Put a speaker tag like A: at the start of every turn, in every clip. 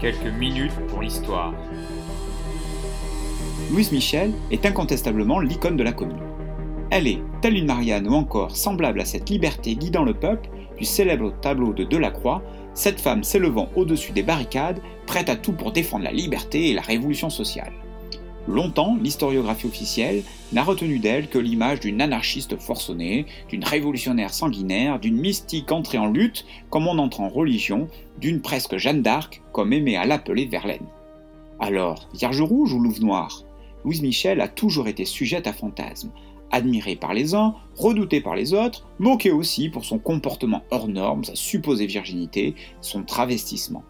A: Quelques minutes pour l'histoire.
B: Louise Michel est incontestablement l'icône de la commune. Elle est, telle une Marianne ou encore semblable à cette liberté guidant le peuple du célèbre tableau de Delacroix, cette femme s'élevant au-dessus des barricades, prête à tout pour défendre la liberté et la révolution sociale. Longtemps, l'historiographie officielle n'a retenu d'elle que l'image d'une anarchiste forcenée, d'une révolutionnaire sanguinaire, d'une mystique entrée en lutte comme on entre en religion, d'une presque Jeanne d'Arc comme aimait à l'appeler Verlaine. Alors, Vierge rouge ou Louve noire? Louise Michel a toujours été sujette à fantasmes, admirée par les uns, redoutée par les autres, moquée aussi pour son comportement hors norme, sa supposée virginité, son travestissement.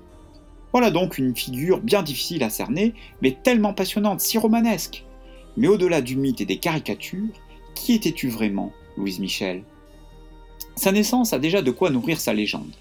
B: Voilà donc une figure bien difficile à cerner, mais tellement passionnante, si romanesque. Mais au-delà du mythe et des caricatures, qui étais-tu vraiment, Louise Michel? Sa naissance a déjà de quoi nourrir sa légende.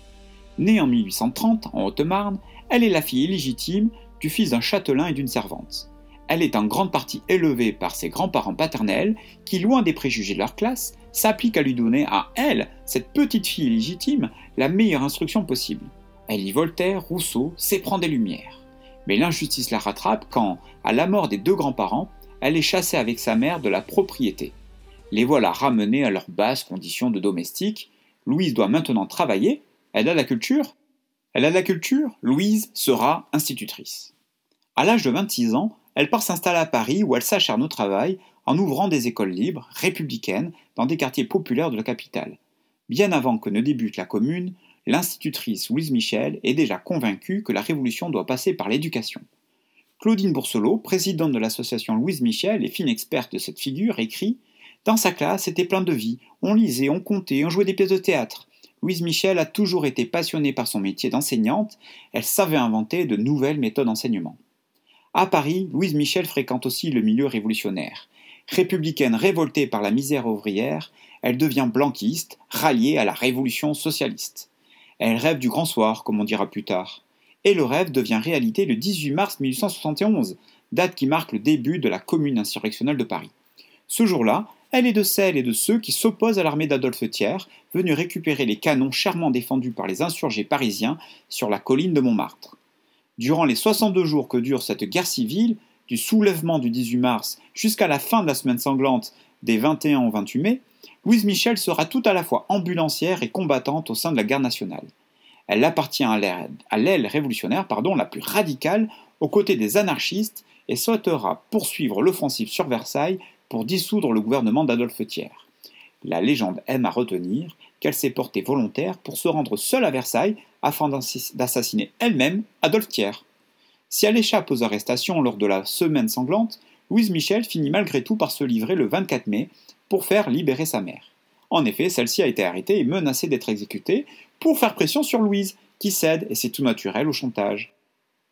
B: Née en 1830 en Haute-Marne, elle est la fille illégitime du fils d'un châtelain et d'une servante. Elle est en grande partie élevée par ses grands-parents paternels qui, loin des préjugés de leur classe, s'appliquent à lui donner à elle, cette petite fille illégitime, la meilleure instruction possible. Elle lit Voltaire, Rousseau, s'éprend des Lumières. Mais l'injustice la rattrape quand, à la mort des deux grands-parents, elle est chassée avec sa mère de la propriété. Les voilà ramenés à leurs basses conditions de domestique. Louise doit maintenant travailler. Elle a la culture Elle a la culture Louise sera institutrice. À l'âge de 26 ans, elle part s'installer à Paris où elle s'acharne au travail en ouvrant des écoles libres, républicaines, dans des quartiers populaires de la capitale. Bien avant que ne débute la commune, l'institutrice Louise Michel est déjà convaincue que la révolution doit passer par l'éducation. Claudine Bourselot, présidente de l'association Louise Michel et fine experte de cette figure, écrit Dans sa classe, c'était plein de vie. On lisait, on comptait, on jouait des pièces de théâtre. Louise Michel a toujours été passionnée par son métier d'enseignante, elle savait inventer de nouvelles méthodes d'enseignement. À Paris, Louise Michel fréquente aussi le milieu révolutionnaire. Républicaine révoltée par la misère ouvrière, elle devient blanquiste, ralliée à la révolution socialiste. Elle rêve du grand soir, comme on dira plus tard. Et le rêve devient réalité le 18 mars 1871, date qui marque le début de la commune insurrectionnelle de Paris. Ce jour-là, elle est de celles et de ceux qui s'opposent à l'armée d'Adolphe Thiers, venue récupérer les canons chèrement défendus par les insurgés parisiens sur la colline de Montmartre. Durant les 62 jours que dure cette guerre civile, du soulèvement du 18 mars jusqu'à la fin de la semaine sanglante des 21 au 28 mai, Louise Michel sera tout à la fois ambulancière et combattante au sein de la guerre nationale. Elle appartient à l'aile révolutionnaire pardon, la plus radicale aux côtés des anarchistes et souhaitera poursuivre l'offensive sur Versailles pour dissoudre le gouvernement d'Adolphe Thiers. La légende aime à retenir qu'elle s'est portée volontaire pour se rendre seule à Versailles afin d'assassiner elle-même Adolphe Thiers. Si elle échappe aux arrestations lors de la semaine sanglante, Louise Michel finit malgré tout par se livrer le 24 mai pour faire libérer sa mère. En effet, celle-ci a été arrêtée et menacée d'être exécutée pour faire pression sur Louise, qui cède, et c'est tout naturel, au chantage.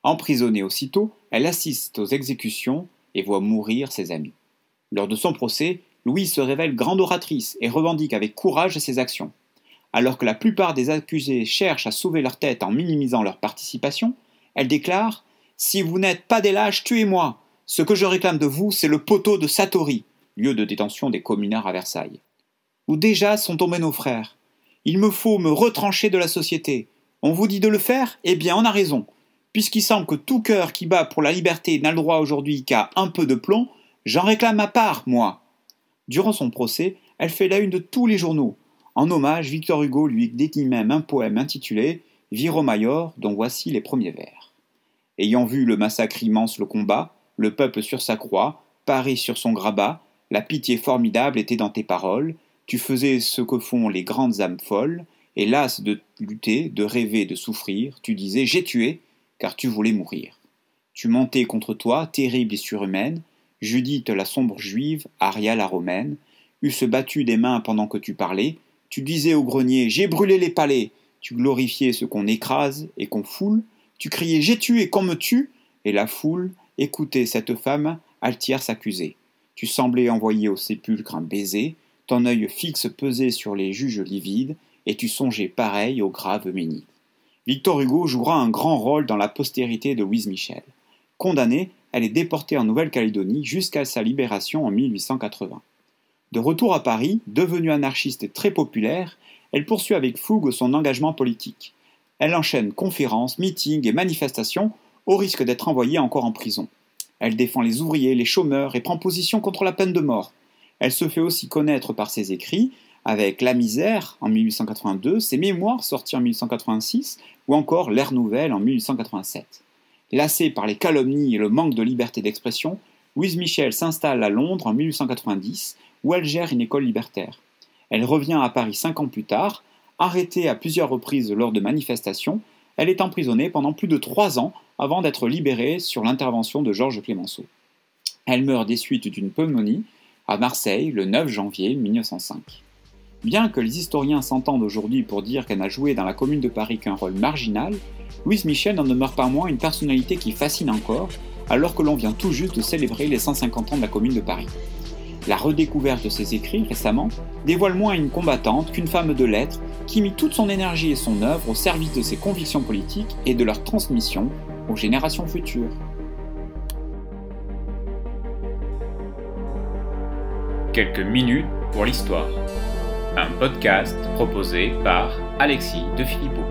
B: Emprisonnée aussitôt, elle assiste aux exécutions et voit mourir ses amis. Lors de son procès, Louise se révèle grande oratrice et revendique avec courage ses actions. Alors que la plupart des accusés cherchent à sauver leur tête en minimisant leur participation, elle déclare Si vous n'êtes pas des lâches, tuez-moi. Ce que je réclame de vous, c'est le poteau de Satori lieu de détention des communards à Versailles. Où déjà sont tombés nos frères. Il me faut me retrancher de la société. On vous dit de le faire? Eh bien, on a raison. Puisqu'il semble que tout cœur qui bat pour la liberté n'a le droit aujourd'hui qu'à un peu de plomb, j'en réclame ma part, moi. Durant son procès, elle fait la une de tous les journaux. En hommage, Victor Hugo lui dédie même un poème intitulé Viro Mayor, dont voici les premiers vers. Ayant vu le massacre immense, le combat, le peuple sur sa croix, Paris sur son grabat, la pitié formidable était dans tes paroles, tu faisais ce que font les grandes âmes folles, et las de lutter, de rêver, de souffrir, tu disais J'ai tué, car tu voulais mourir. Tu montais contre toi, terrible et surhumaine, Judith la sombre juive, Aria la romaine, eussent battu des mains pendant que tu parlais, tu disais au grenier J'ai brûlé les palais, tu glorifiais ce qu'on écrase et qu'on foule, tu criais J'ai tué, qu'on me tue, et la foule écoutait cette femme altière s'accuser. Tu semblais envoyer au sépulcre un baiser, ton œil fixe pesait sur les juges livides, et tu songeais pareil au grave Ménide. Victor Hugo jouera un grand rôle dans la postérité de Louise Michel. Condamnée, elle est déportée en Nouvelle-Calédonie jusqu'à sa libération en 1880. De retour à Paris, devenue anarchiste et très populaire, elle poursuit avec fougue son engagement politique. Elle enchaîne conférences, meetings et manifestations au risque d'être envoyée encore en prison. Elle défend les ouvriers, les chômeurs et prend position contre la peine de mort. Elle se fait aussi connaître par ses écrits, avec La misère en 1882, ses mémoires sortis en 1886 ou encore L'ère nouvelle en 1887. Lassée par les calomnies et le manque de liberté d'expression, Louise Michel s'installe à Londres en 1890 où elle gère une école libertaire. Elle revient à Paris cinq ans plus tard, arrêtée à plusieurs reprises lors de manifestations, elle est emprisonnée pendant plus de trois ans avant d'être libérée sur l'intervention de Georges Clémenceau. Elle meurt des suites d'une pneumonie à Marseille le 9 janvier 1905. Bien que les historiens s'entendent aujourd'hui pour dire qu'elle n'a joué dans la commune de Paris qu'un rôle marginal, Louise Michel n'en demeure pas moins une personnalité qui fascine encore, alors que l'on vient tout juste de célébrer les 150 ans de la commune de Paris. La redécouverte de ses écrits récemment dévoile moins une combattante qu'une femme de lettres qui mit toute son énergie et son œuvre au service de ses convictions politiques et de leur transmission aux générations futures.
A: Quelques minutes pour l'histoire. Un podcast proposé par Alexis de Philippot.